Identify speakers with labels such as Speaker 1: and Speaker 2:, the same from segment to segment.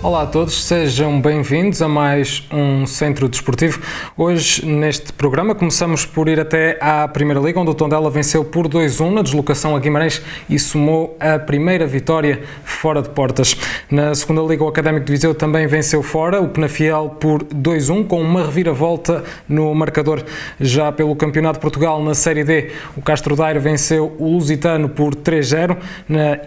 Speaker 1: Olá a todos, sejam bem-vindos a mais um Centro Desportivo. Hoje, neste programa, começamos por ir até à Primeira Liga, onde o Tondela venceu por 2-1 na deslocação a Guimarães e somou a primeira vitória fora de portas. Na Segunda Liga, o Académico de Viseu também venceu fora, o Penafiel por 2-1, com uma reviravolta no marcador. Já pelo Campeonato de Portugal, na Série D, o Castro Daire venceu o Lusitano por 3-0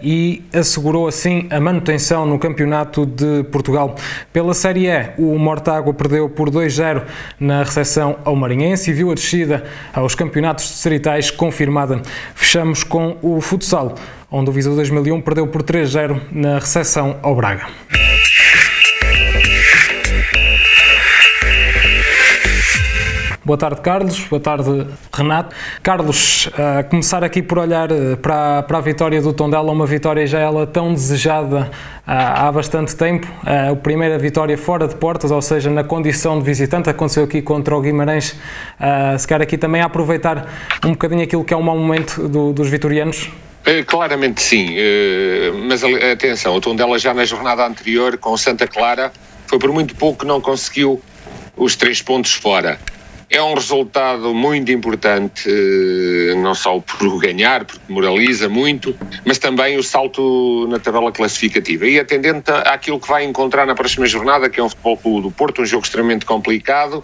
Speaker 1: e assegurou assim a manutenção no Campeonato de Portugal. Pela Série E, o Mortágua perdeu por 2-0 na recepção ao Marinhense e viu a descida aos campeonatos distritais confirmada. Fechamos com o futsal, onde o Viseu 2001 perdeu por 3-0 na recepção ao Braga. Boa tarde, Carlos. Boa tarde, Renato. Carlos, começar aqui por olhar eh, para, para a vitória do Tondela, uma vitória já ela tão desejada há, há bastante tempo. A primeira vitória fora de portas, ou seja, na condição de visitante, aconteceu aqui contra o Guimarães. Se calhar aqui também a aproveitar um bocadinho aquilo que é um mau momento do, dos vitorianos.
Speaker 2: Eh, claramente sim, eh, mas atenção, o Tondela já na jornada anterior com Santa Clara foi por muito pouco que não conseguiu os três pontos fora. É um resultado muito importante, eh, não só por ganhar, porque moraliza muito, mas também o salto na tabela classificativa. E atendente àquilo que vai encontrar na próxima jornada, que é um futebol clube do Porto, um jogo extremamente complicado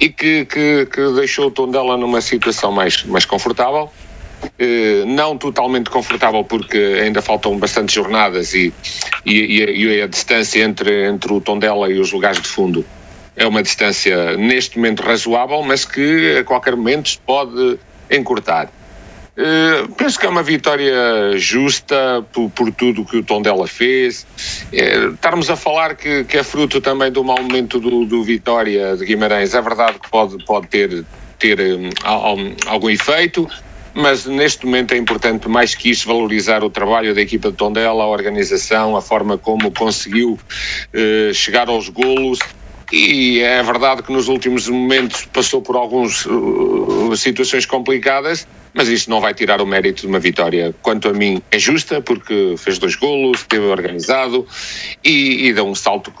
Speaker 2: e que, que, que deixou o Tondela numa situação mais, mais confortável. Uh, não totalmente confortável porque ainda faltam bastantes jornadas e, e, e, a distância entre, entre o Tondela e os lugares de fundo é uma distância neste momento razoável, mas que a qualquer momento se pode encurtar. Uh, penso que é uma vitória justa por, por tudo que o Tondela fez. Uh, estarmos a falar que, que, é fruto também do mau momento do, do Vitória de Guimarães, é verdade que pode, pode ter, ter um, algum efeito, mas neste momento é importante mais que isso valorizar o trabalho da equipa de Tondela, a organização, a forma como conseguiu uh, chegar aos golos e é verdade que nos últimos momentos passou por algumas uh, situações complicadas, mas isso não vai tirar o mérito de uma vitória. Quanto a mim, é justa, porque fez dois golos, esteve organizado e, e deu um salto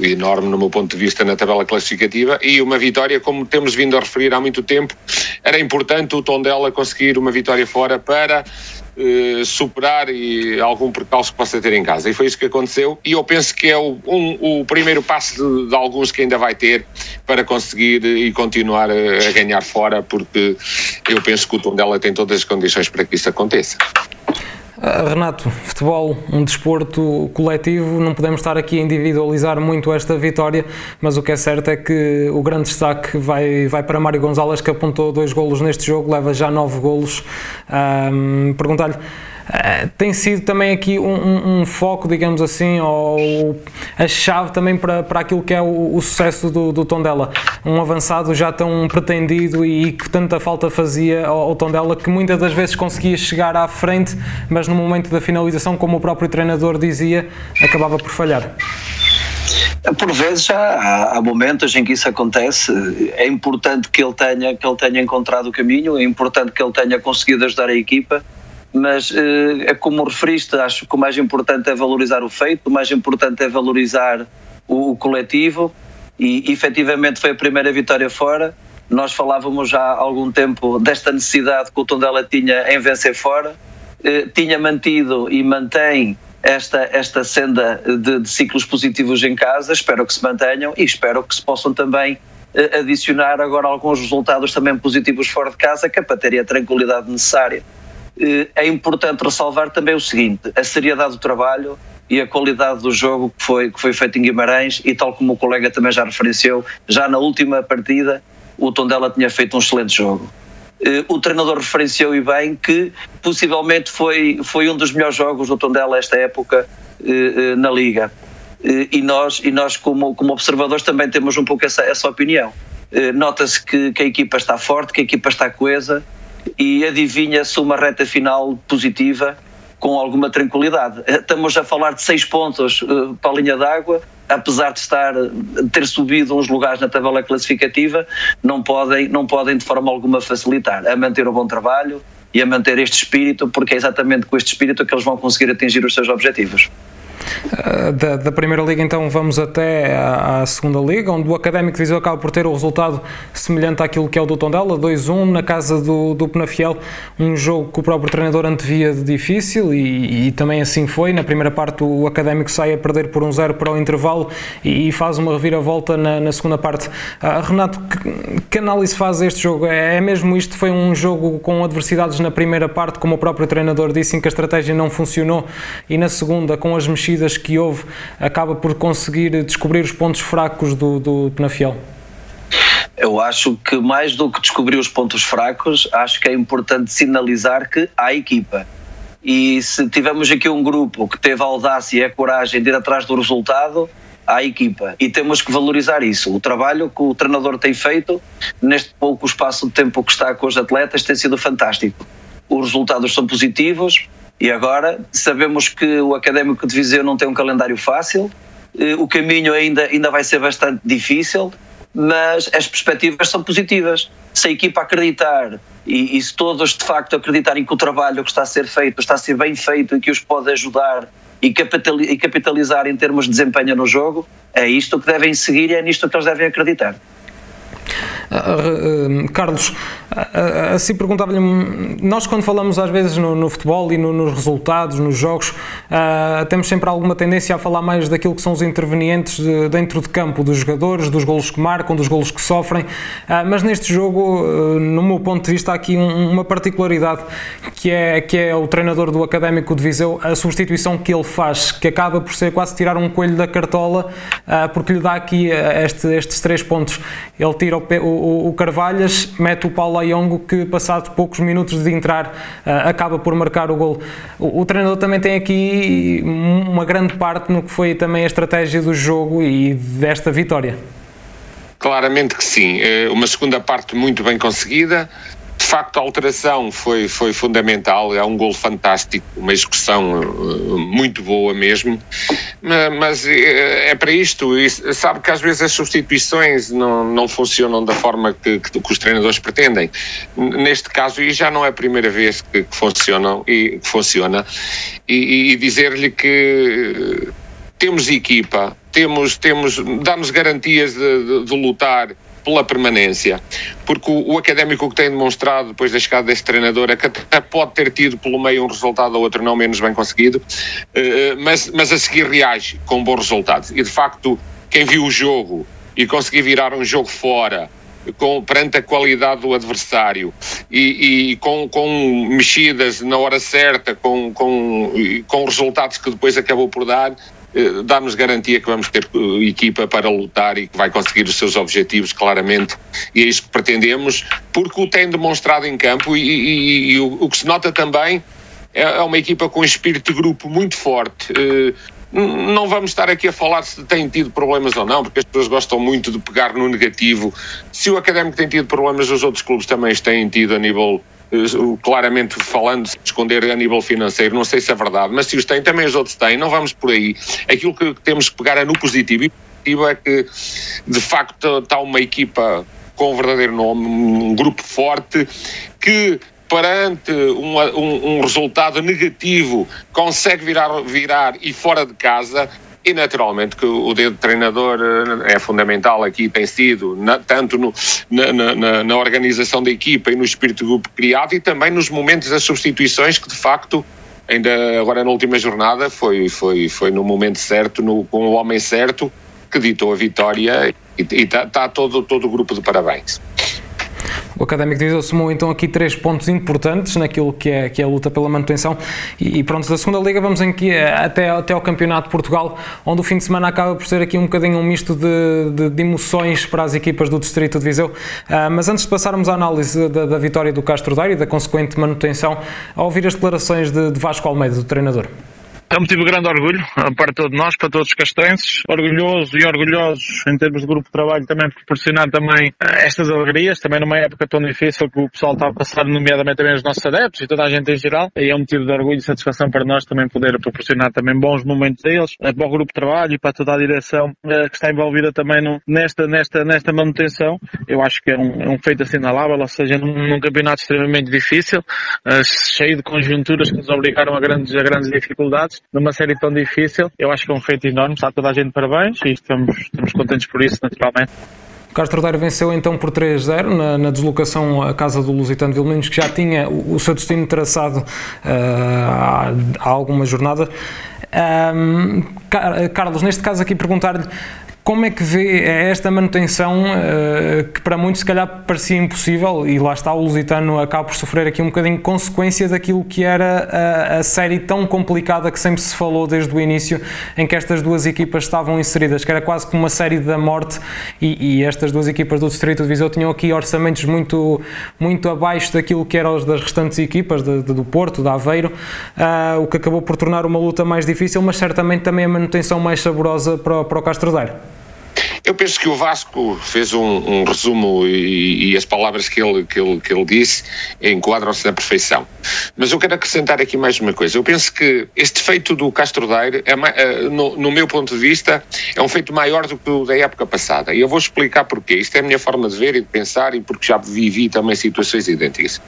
Speaker 2: enorme, no meu ponto de vista, na tabela classificativa. E uma vitória, como temos vindo a referir há muito tempo, era importante o tom dela conseguir uma vitória fora para eh, superar e algum percalço que possa ter em casa. E foi isso que aconteceu. E eu penso que é o, um, o primeiro passo de, de, alguns que ainda vai ter para conseguir e continuar a, a ganhar fora, porque eu penso que o Tondela tem todas as condições para que isso aconteça.
Speaker 1: Uh, Renato, futebol, um desporto coletivo, não podemos estar aqui a individualizar muito esta vitória, mas o que é certo é que o grande destaque vai, vai para Mário Gonzalez, que apontou dois golos neste jogo, leva já nove golos. Um, Perguntar-lhe Uh, tem sido também aqui um, um, um, foco, digamos assim, ou a chave também para, para aquilo que é o, o sucesso do, do Tondela. Um avançado já tão pretendido e, que tanta falta fazia ao, ao Tondela que muitas das vezes conseguia chegar à frente, mas no momento da finalização, como o próprio treinador dizia, acabava por falhar.
Speaker 3: Por vezes há, há, momentos em que isso acontece. É importante que ele tenha que ele tenha encontrado o caminho, é importante que ele tenha conseguido ajudar a equipa mas eh, é como referiste, acho que o mais importante é valorizar o feito, o mais importante é valorizar o, o coletivo. E efetivamente foi a primeira vitória fora. Nós falávamos já há algum tempo desta necessidade que o Tondela tinha em vencer fora, eh, tinha mantido e mantém esta, esta senda de, de, ciclos positivos em casa, espero que se mantenham e espero que se possam também eh, adicionar agora alguns resultados também positivos fora de casa, que é para terem a tranquilidade necessária é importante ressalvar também o seguinte: a seriedade do trabalho e a qualidade do jogo que foi, que foi feito em Guimarães, e tal como o colega também já referenciou, já na última partida o Tondela tinha feito um excelente jogo. Eh, o treinador referenciou e bem que possivelmente foi, foi um dos melhores jogos do Tondela esta época eh, na Liga. E nós, e nós como, como observadores, também temos um pouco essa, essa opinião. Nota-se que, que a equipa está forte, que a equipa está coesa, e adivinha-se uma reta final positiva com alguma tranquilidade. Estamos a falar de seis pontos uh, para a linha d'água, apesar de estar ter subido uns lugares na tabela classificativa, não podem, não podem de forma alguma facilitar a manter o bom trabalho e a manter este espírito, porque é exatamente com este espírito que eles vão conseguir atingir os seus objetivos.
Speaker 1: Eh, da, da, Primeira Liga, então, vamos até à, à, Segunda Liga, onde o Académico de Viseu acaba por ter o resultado semelhante àquilo que é o do Tondela, 2-1 na casa do, do Penafiel, um jogo que o próprio treinador antevia de difícil e, e, também assim foi. Na primeira parte, o Académico sai a perder por um 0 para o intervalo e, e, faz uma reviravolta na, na segunda parte. Uh, Renato, que, que, análise faz este jogo? É, é mesmo isto? Foi um jogo com adversidades na primeira parte, como o próprio treinador disse, em que a estratégia não funcionou, e na segunda, com as mexidas que houve, acaba por conseguir descobrir os pontos fracos do, do Penafiel?
Speaker 3: Eu acho que mais do que descobrir os pontos fracos, acho que é importante sinalizar que há equipa. E se tivermos aqui um grupo que teve a audácia e a coragem de ir atrás do resultado, há equipa. E temos que valorizar isso. O trabalho que o treinador tem feito neste pouco espaço de tempo que está com os atletas tem sido fantástico. Os resultados são positivos, e agora sabemos que o Académico de Viseu não tem um calendário fácil, eh, o caminho ainda, ainda vai ser bastante difícil, mas as perspectivas são positivas. Se a equipa acreditar e, e se todos de facto acreditarem que o trabalho que está a ser feito está a ser bem feito e que os pode ajudar e capitalizar em termos de desempenho no jogo, é isto que devem seguir e é nisto que eles devem acreditar.
Speaker 1: Uh, uh, Carlos, uh, assim perguntava-lhe, nós quando falamos às vezes no, no futebol e no, nos resultados, nos jogos, temos sempre alguma tendência a falar mais daquilo que são os intervenientes de, dentro de campo, dos jogadores, dos golos que marcam, dos golos que sofrem, mas neste jogo, no meu ponto de vista, há aqui um, uma particularidade que é, que é o treinador do Académico de Viseu, a substituição que ele faz, que acaba por ser quase tirar um coelho da cartola, porque lhe dá aqui este, estes três pontos. Ele tira o, o o, Carvalhas mete o Paulo Ayongo que passado poucos minutos de entrar uh, acaba por marcar o gol. O, o, treinador também tem aqui uma grande parte no que foi também a estratégia do jogo e desta vitória.
Speaker 2: Claramente que sim. É uma segunda parte muito bem conseguida, de facto a alteração foi, foi fundamental, é um gol fantástico, uma execução uh, muito boa mesmo, mas é, é para isto, sabe que às vezes as substituições não, não funcionam da forma que, que, que os treinadores pretendem. Neste caso, e já não é a primeira vez que, que funcionam, e, que funciona, e, e dizer-lhe que temos equipa, temos, temos, dá-nos garantias de, de, de lutar pela permanência, porque o, o, académico que tem demonstrado depois da chegada deste treinador é que até pode ter tido pelo meio um resultado ou outro não menos bem conseguido, uh, mas, mas a seguir reage com bons resultados. E de facto, quem viu o jogo e conseguiu virar um jogo fora, com, perante a qualidade do adversário e, e com, com, mexidas na hora certa, com, com, com resultados que depois acabou por dar, eh, dá-nos garantia que vamos ter eh, equipa para lutar e que vai conseguir os seus objetivos claramente e é isso que pretendemos porque o tem demonstrado em campo e, e, e o, o, que se nota também é, é, uma equipa com um espírito de grupo muito forte uh, não vamos estar aqui a falar se tem tido problemas ou não, porque as pessoas gostam muito de pegar no negativo. Se o Académico tem tido problemas, os outros clubes também os têm tido a nível claramente falando, se esconder a nível financeiro, não sei se é verdade, mas se os têm, também os outros têm, não vamos por aí. Aquilo que temos que pegar é no positivo, e o positivo é que, de facto, está uma equipa com um verdadeiro nome, um grupo forte, que perante um, um, um resultado negativo consegue virar, virar e fora de casa e naturalmente que o dedo de treinador eh, é fundamental aqui, tem sido, na, tanto no, na, na, na, organização da equipa e no espírito de grupo criado e também nos momentos das substituições que de facto ainda agora na última jornada foi, foi, foi no momento certo, no, com o homem certo que ditou a vitória e está tá todo, todo o grupo de parabéns.
Speaker 1: O Académico de Viseu somou então aqui três pontos importantes naquilo que é, que é a luta pela manutenção e, e pronto, da segunda liga vamos aqui eh, até, até ao Campeonato de Portugal, onde o fim de semana acaba por ser aqui um bocadinho um misto de, de, de emoções para as equipas do Distrito de Viseu, uh, mas antes de passarmos à análise da, da vitória do Castro Daire e da consequente manutenção, a ouvir as declarações de, de Vasco Almeida, do treinador.
Speaker 4: Motivo de grande orgulho para todos nós, para todos os castenses. Orgulhoso e orgulhosos em termos de grupo de trabalho também proporcionar também eh, estas alegrias, também numa época tão difícil que o pessoal está a passar, nomeadamente também os nossos adeptos e toda a gente em geral. E é um motivo de orgulho e satisfação para nós também poder proporcionar também bons momentos a eles, eh, para o grupo de trabalho e para toda a direção eh, que está envolvida também no, nesta, nesta, nesta manutenção. Eu acho que é um, é um feito assinalável, ou seja, num, num campeonato extremamente difícil, cheio de conjunturas que nos obrigaram a grandes, a grandes dificuldades numa série tão difícil. Eu acho que é um feito enorme, está toda a gente parabéns e estamos, estamos contentes por isso, naturalmente.
Speaker 1: Castro Daire venceu então por 3-0 na, na, deslocação à casa do Lusitano Vilmeninos, que já tinha o, o seu destino traçado uh, há, há, alguma jornada. Um, Carlos, neste caso aqui perguntar-lhe como é que vê esta manutenção uh, que para muitos se calhar parecia impossível e lá está o Lusitano acaba por sofrer aqui um bocadinho consequência daquilo que era a, a, série tão complicada que sempre se falou desde o início em que estas duas equipas estavam inseridas, que era quase como uma série da morte e, e estas duas equipas do Distrito de Viseu tinham aqui orçamentos muito, muito abaixo daquilo que eram os das restantes equipas de, de, do Porto, da Aveiro, uh, o que acabou por tornar uma luta mais difícil, mas certamente também a manutenção mais saborosa para, para o Castro Daire.
Speaker 2: Eu penso que o Vasco fez um, um resumo e, e, as palavras que ele, que ele, que ele disse enquadram-se na perfeição. Mas eu quero acrescentar aqui mais uma coisa. Eu penso que este feito do Castro Daire, é, é, no, no, meu ponto de vista, é um feito maior do que o da época passada. E eu vou explicar porquê. Isto é a minha forma de ver e de pensar e porque já vivi também situações idênticas.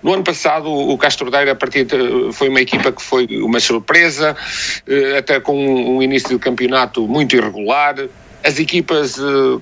Speaker 2: No ano passado, o Castro Daire, a partir de, foi uma equipa que foi uma surpresa, eh, até com um início de campeonato muito irregular, as equipas uh,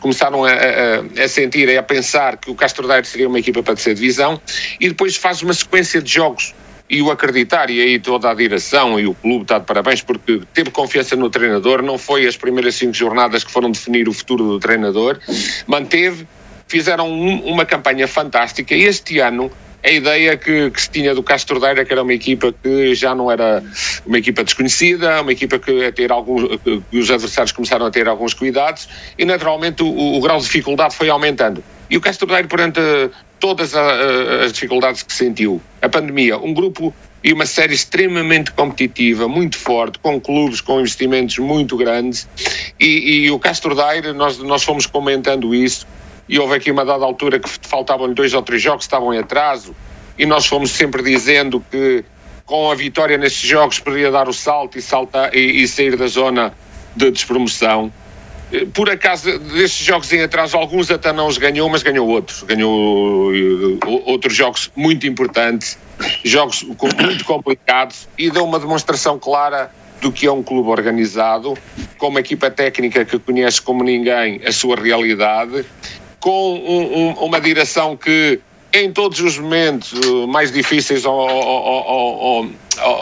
Speaker 2: começaram a, a, a, sentir e a pensar que o Castro Daire seria uma equipa para descer divisão e depois faz uma sequência de jogos. E o acreditar, e aí toda a direção e o clube está de parabéns porque teve confiança no treinador, não foi as primeiras cinco jornadas que foram definir o futuro do treinador, manteve, fizeram um, uma campanha fantástica e este ano a ideia que, que, se tinha do Castro Daire que era uma equipa que já não era uma equipa desconhecida, uma equipa que, a ter alguns, que os adversários começaram a ter alguns cuidados e naturalmente o, o grau de dificuldade foi aumentando. E o Castro Daire, perante todas as dificuldades que sentiu, a pandemia, um grupo e uma série extremamente competitiva, muito forte, com clubes com investimentos muito grandes e, e o Castro Daire, nós, nós fomos comentando isso, e houve aqui uma dada altura que faltavam-lhe dois ou três jogos, estavam em atraso, e nós fomos sempre dizendo que com a vitória nesses jogos poderia dar o salto e, saltar, e, e sair da zona de despromoção. Eh, por acaso, desses jogos em atraso, alguns até não os ganhou, mas ganhou outros. Ganhou uh, outros jogos muito importantes, jogos muito complicados e deu uma demonstração clara do que é um clube organizado, com uma equipa técnica que conhece como ninguém a sua realidade com um, um, uma direção que em todos os momentos uh, mais difíceis ou, ou, ou,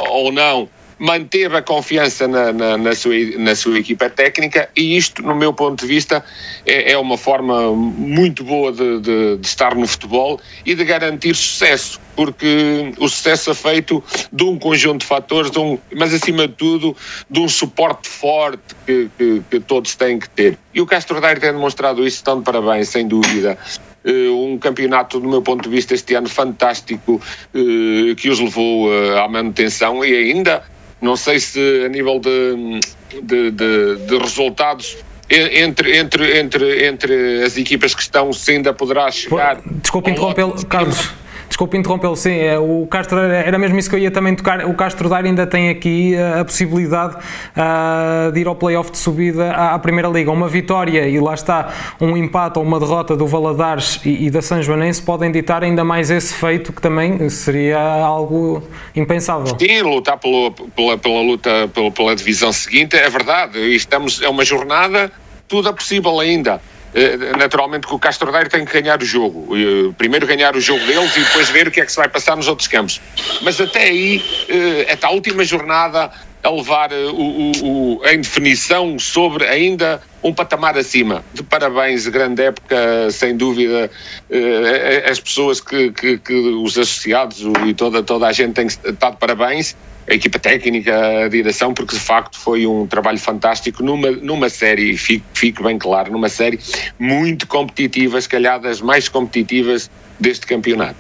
Speaker 2: ou não manteve a confiança na, na, na, sua, na sua equipa técnica. E isto, no meu ponto de vista, é, é uma forma muito boa de, de, de, estar no futebol e de garantir sucesso, porque o sucesso é feito de um conjunto de fatores, de um, mas acima de tudo, de um suporte forte que, que, que todos têm que ter. E o Castro Daire tem demonstrado isso, estão de parabéns, sem dúvida. Uh, um campeonato, do meu ponto de vista, este ano fantástico, uh, que os levou uh, à manutenção e ainda não sei se a nível de, de, de, de resultados entre, entre, entre, entre as equipas que estão, se ainda poderá chegar.
Speaker 1: Desculpe interrompê-lo, Carlos. Desculpe interrompê-lo, sim, é, o Castro era mesmo isso que eu ia também tocar. O Castro Daire ainda tem aqui a, a possibilidade uh, de ir ao playoff de subida à, à, Primeira Liga. Uma vitória e lá está, um empate ou uma derrota do Valadares e, e da São Joanense podem ditar ainda mais esse feito que também seria algo impensável.
Speaker 2: Sim, lutar pelo, pela, pela luta pela, pela divisão seguinte, é verdade. Estamos, é uma jornada, tudo é possível ainda. Eh, naturalmente que o Castro Daire tem que ganhar o jogo. Eh, primeiro ganhar o jogo deles e depois ver o que é que se vai passar nos outros campos. Mas até aí, até eh, a última jornada, a levar o, o, o, em definição sobre ainda um patamar acima. De parabéns, grande época, sem dúvida. As pessoas que, que, que os associados e toda, toda a gente tem que estar de parabéns a equipa técnica, a direção, porque de facto foi um trabalho fantástico numa, numa série, fique, fique bem claro, numa série muito competitiva, se calhar das mais competitivas deste campeonato.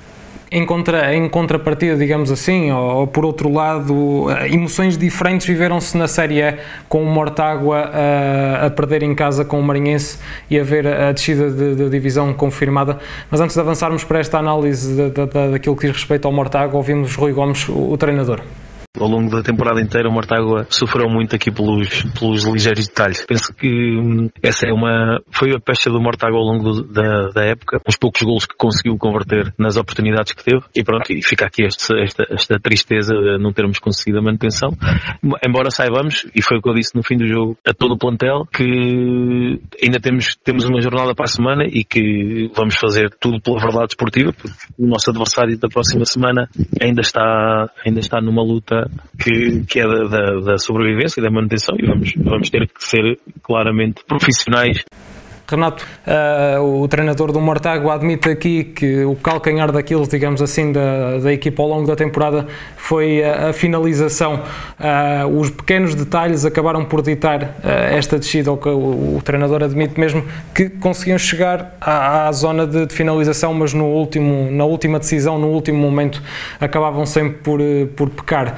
Speaker 1: em, contra, em contrapartida, digamos assim, ou, ou por outro lado, emoções diferentes viveram-se na Série A com o Mortágua a, a, perder em casa com o Marinhense e a ver a descida da de, de divisão confirmada. Mas antes de avançarmos para esta análise da, da, daquilo que diz respeito ao Mortágua, ouvimos Rui Gomes, o, o treinador.
Speaker 5: Ao longo da temporada inteira, o Mortágua sofreu muito aqui pelos, pelos ligeiros detalhes. Penso que hum, essa é uma, foi a pecha do Mortágua ao longo do, da, da época, os poucos golos que conseguiu converter nas oportunidades que teve, e pronto, e fica aqui este, esta, esta tristeza de não termos conseguido a manutenção. Embora saibamos, e foi o que eu disse no fim do jogo, a todo o plantel, que ainda temos, temos uma jornada para a semana e que vamos fazer tudo pela verdade esportiva, porque o nosso adversário da próxima semana ainda está, ainda está numa luta que, que é da, da, da sobrevivência e da manutenção e vamos, vamos ter que ser claramente profissionais
Speaker 1: Renato, uh, o treinador do Mortágua admite aqui que o calcanhar daquilo, digamos assim, da, da equipa ao longo da temporada foi a, a finalização. Uh, os pequenos detalhes acabaram por ditar uh, esta descida, que o, o, treinador admite mesmo que conseguiam chegar à, à zona de, de, finalização, mas no último, na última decisão, no último momento, acabavam sempre por, por pecar.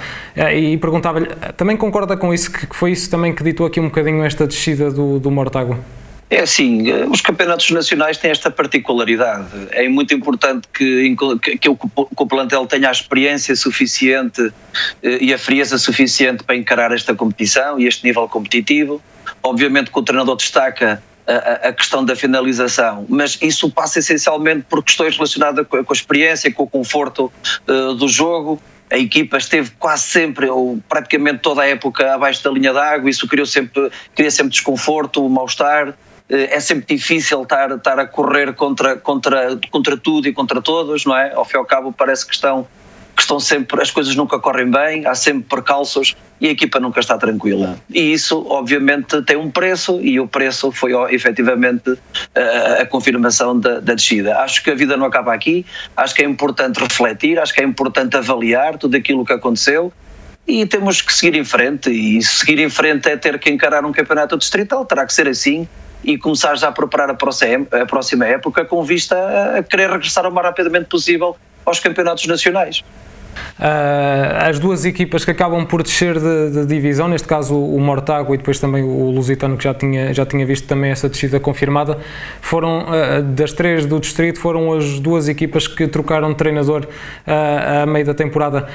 Speaker 1: e perguntava-lhe, também concorda com isso, que, que foi isso também que ditou aqui um bocadinho esta descida do, do Mortágua?
Speaker 3: É assim, os campeonatos nacionais têm esta particularidade. É muito importante que, que, que, o, plantel tenha a experiência suficiente eh, e a frieza suficiente para encarar esta competição e este nível competitivo. Obviamente que o treinador destaca a, a, questão da finalização, mas isso passa essencialmente por questões relacionadas com a, com a experiência, com o conforto uh, do jogo. A equipa esteve quase sempre, ou praticamente toda a época, abaixo da linha d'água, isso criou sempre, cria sempre desconforto, mal-estar. Eh, é sempre difícil estar, estar a correr contra, contra, contra tudo e contra todos, não é? Ao fim e ao cabo parece que estão, que estão sempre, as coisas nunca correm bem, há sempre percalços e a equipa nunca está tranquila. E isso, obviamente, tem um preço e o preço foi efetivamente a, a confirmação da, da descida. Acho que a vida não acaba aqui, acho que é importante refletir, acho que é importante avaliar tudo aquilo que aconteceu e temos que seguir em frente. E seguir em frente é ter que encarar um campeonato distrital, terá que ser assim e começar já a preparar a próxima, a próxima época com vista a querer regressar o mais rapidamente possível aos campeonatos nacionais.
Speaker 1: Uh, as duas equipas que acabam por descer de, de, divisão, neste caso o Mortágua e depois também o Lusitano, que já tinha, já tinha visto também essa descida confirmada, foram, uh, das três do distrito, foram as duas equipas que trocaram de treinador uh, a meio da temporada.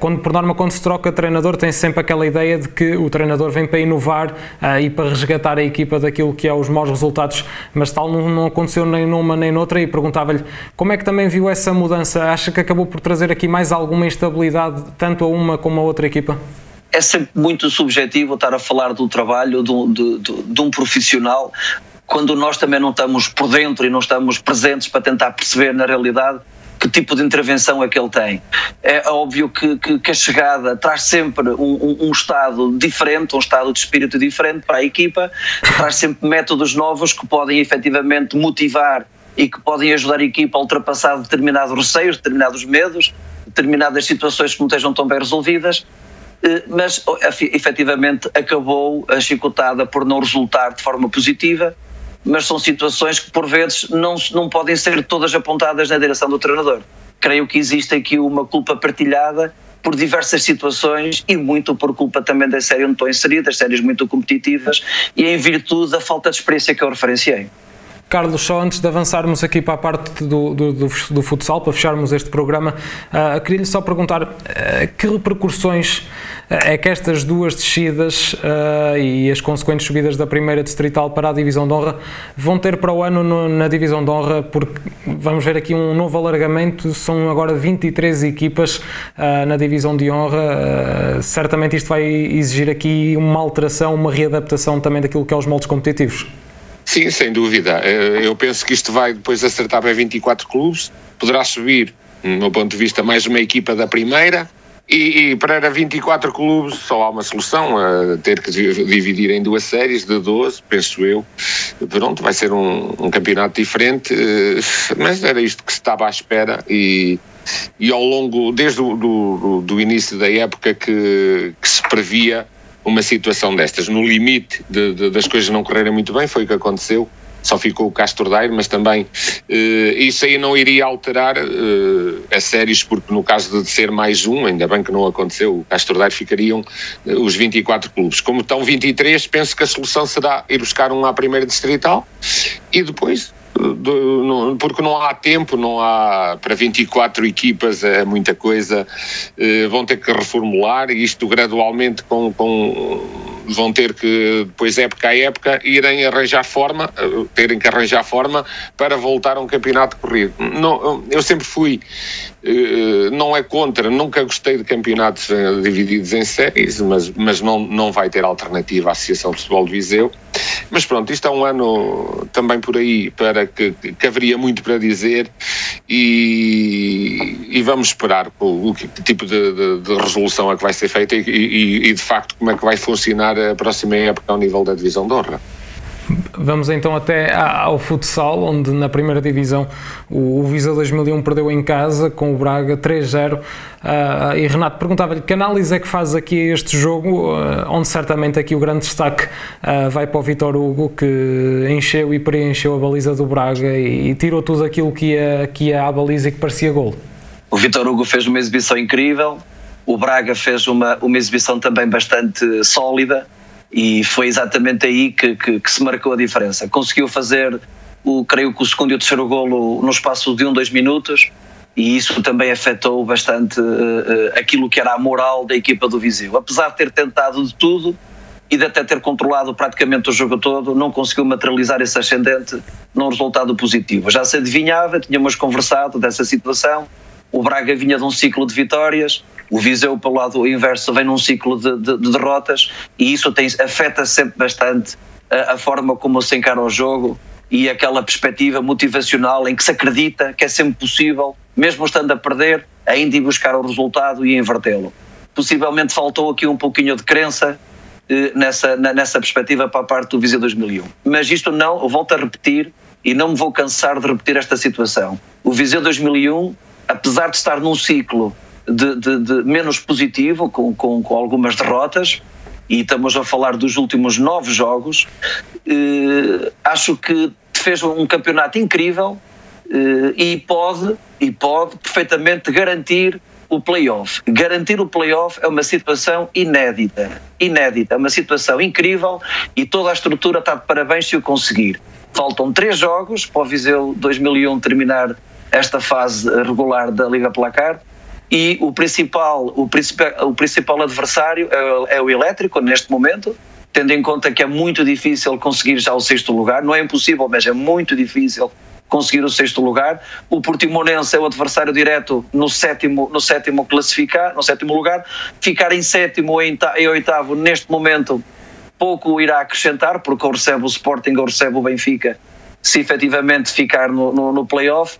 Speaker 1: quando, por norma, quando se troca treinador, tem sempre aquela ideia de que o treinador vem para inovar e para resgatar a equipa daquilo que é os maus resultados, mas tal não, não aconteceu nem numa nem noutra. E perguntava-lhe como é que também viu essa mudança? Acha que acabou por trazer aqui mais alguma instabilidade tanto a uma como a outra equipa?
Speaker 3: É sempre muito subjetivo estar a falar do trabalho de, de, de, um profissional quando nós também não estamos por dentro e não estamos presentes para tentar perceber na realidade que tipo de intervenção é que ele tem. É óbvio que, que, que a chegada traz sempre um, um, estado diferente, um estado de espírito diferente para a equipa, traz sempre métodos novos que podem efetivamente motivar e que podem ajudar a equipa a ultrapassar determinados receios, determinados medos, determinadas situações que não estejam tão bem resolvidas, eh, mas efetivamente acabou a chicotada por não resultar de forma positiva, mas são situações que por vezes não, não podem ser todas apontadas na direção do treinador. Creio que existe aqui uma culpa partilhada por diversas situações e muito por culpa também da série onde estou inserido, as séries muito competitivas e em virtude da falta de experiência que eu referenciei.
Speaker 1: Carlos, só antes de avançarmos aqui para a parte do, do, do, do futsal, para fecharmos este programa, uh, queria-lhe só perguntar uh, que repercussões uh, é que estas duas descidas e as consequentes subidas da primeira distrital para a divisão de honra vão ter para o ano no, na divisão de honra, porque vamos ver aqui um novo alargamento, são agora 23 equipas na divisão de honra, certamente isto vai exigir aqui uma alteração, uma readaptação também daquilo que é os moldes competitivos.
Speaker 2: Sim, sem dúvida. Eh, eu penso que isto vai depois acertar para 24 clubes, poderá subir, do meu ponto de vista, mais uma equipa da primeira. E, e para 24 clubes só há uma solução, ter que dividir em duas séries de 12, penso eu. Pronto, vai ser um, um campeonato diferente, eh, mas era isto que se estava à espera e, e ao longo, desde o do, do início da época que, que se previa uma situação destas. No limite de, de, das coisas não correrem muito bem, foi o que aconteceu. só ficou o Castro Daire, mas também uh, isso aí não iria alterar uh, a séries, porque no caso de ser mais um, ainda bem que não aconteceu, o Castro Daire ficariam uh, os 24 clubes. Como estão 23, penso que a solução será ir buscar um à primeira distrital e depois porque não há tempo, não há para 24 equipas é muita coisa, vão ter que reformular isto gradualmente com, com vão ter que, depois época a época, irem arranjar forma, eh, terem que arranjar forma para voltar a um campeonato corrido. Não, eu sempre fui, eh, não é contra, nunca gostei de campeonatos eh, divididos em séries, mas, mas não, não vai ter alternativa à Associação de Futebol de Viseu. Mas pronto, isto é um ano também por aí para que, que haveria muito para dizer e, e vamos esperar o, o que tipo de, de, de, resolução é que vai ser feita e, e, e de facto como é que vai funcionar a próxima época ao nível da divisão de honra.
Speaker 1: Vamos então até ao futsal, onde na primeira divisão o, Visa 2001 perdeu em casa com o Braga 3-0. Uh, ah, e Renato perguntava-lhe que análise é que faz aqui este jogo, uh, onde certamente aqui o grande destaque uh, vai para o Vitor Hugo, que encheu e preencheu a baliza do Braga e, e, tirou tudo aquilo que ia, que ia à baliza e que parecia gol.
Speaker 3: O Vitor Hugo fez uma exibição incrível, o Braga fez uma, uma exibição também bastante sólida e foi exatamente aí que, que, que, se marcou a diferença. Conseguiu fazer, o, creio que o segundo e o terceiro golo no espaço de um, dois minutos e isso também afetou bastante uh, aquilo que era a moral da equipa do Viseu. Apesar de ter tentado de tudo e de até ter controlado praticamente o jogo todo, não conseguiu materializar esse ascendente num resultado positivo. Já se adivinhava, tínhamos conversado dessa situação, o Braga vinha de um ciclo de vitórias, o Viseu, pelo lado inverso, vem num ciclo de, de, de derrotas e isso tem, afeta sempre bastante a, a, forma como se encara o jogo e aquela perspectiva motivacional em que se acredita que é sempre possível, mesmo estando a perder, ainda ir buscar o resultado e invertê-lo. Possivelmente faltou aqui um pouquinho de crença eh, nessa, nessa perspectiva para a parte do Viseu 2001. Mas isto não, eu volto a repetir e não me vou cansar de repetir esta situação. O Viseu 2001, apesar de estar num ciclo de, de, de menos positivo, com, com, com, algumas derrotas, e estamos a falar dos últimos nove jogos. Eh, acho que fez um campeonato incrível eh, e pode e pode perfeitamente garantir o playoff. Garantir o playoff é uma situação inédita, inédita, é uma situação incrível e toda a estrutura está de parabéns se o conseguir. Faltam três jogos para o Viseu 2001 terminar esta fase regular da Liga Placar e o principal, o principal, o principal adversário é, é o elétrico neste momento, tendo em conta que é muito difícil conseguir já o sexto lugar, não é impossível, mas é muito difícil conseguir o sexto lugar. O Portimonense é o adversário direto no sétimo, no sétimo classificar, no sétimo lugar. Ficar em sétimo ou em, oitavo neste momento pouco irá acrescentar, porque ou recebe o Sporting ou recebe o Benfica, se efetivamente ficar no, no, no play-off.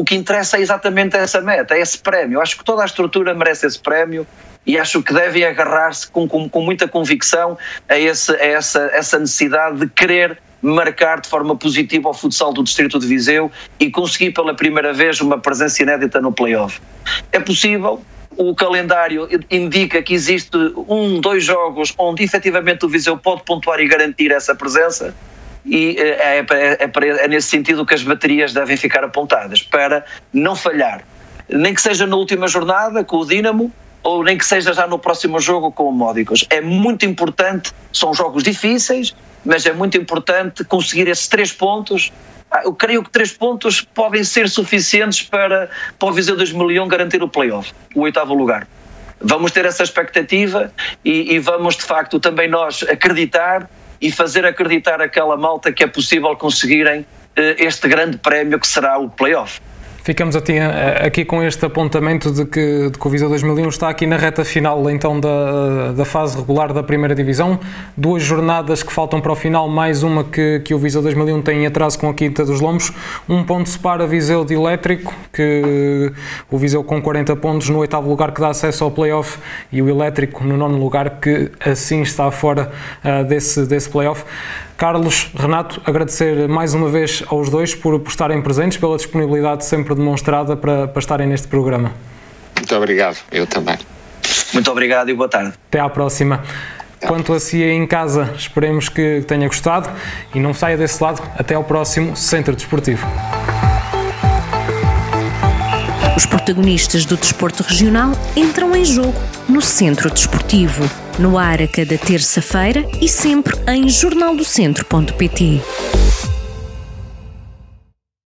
Speaker 3: O que interessa é exatamente essa meta, é esse prémio. Acho que toda a estrutura merece esse prémio e acho que devem agarrar-se com, com, com, muita convicção a, esse, a essa, essa necessidade de querer marcar de forma positiva o futsal do Distrito de Viseu e conseguir pela primeira vez uma presença inédita no playoff. É possível, o calendário indica que existe um, dois jogos onde efetivamente o Viseu pode pontuar e garantir essa presença e eh, é, é, é, é, nesse sentido que as baterias devem ficar apontadas para não falhar, nem que seja na última jornada com o Dinamo ou nem que seja já no próximo jogo com o Módicos. É muito importante, são jogos difíceis, mas é muito importante conseguir esses três pontos. Ah, eu creio que três pontos podem ser suficientes para, para o Viseu 2001 garantir o playoff, o oitavo lugar. Vamos ter essa expectativa e, e vamos de facto também nós acreditar e fazer acreditar aquela malta que é possível conseguirem eh, este grande prémio que será o playoff.
Speaker 1: Ficamos aqui com este apontamento de que, de que o Visa 2001 está aqui na reta final então da, da fase regular da primeira divisão. Duas jornadas que faltam para o final, mais uma que, que o Visa 2001 tem em atraso com a Quinta dos Lombos. Um ponto separa Viseu de Elétrico, que o Viseu com 40 pontos no oitavo lugar que dá acesso ao playoff e o Elétrico no nono lugar que assim está fora uh, desse, desse playoff. Carlos, Renato, agradecer mais uma vez aos dois por, por estarem presentes, pela disponibilidade sempre demonstrada para, para estarem neste programa.
Speaker 2: Muito obrigado, eu também.
Speaker 3: Muito obrigado e boa tarde.
Speaker 1: Até à próxima. Quanto a si em casa, esperemos que tenha gostado e não saia desse lado. Até ao próximo Centro Desportivo.
Speaker 6: Os protagonistas do desporto regional entram em jogo no Centro Desportivo, no ar a cada terça-feira e sempre em jornaldocentro.pt.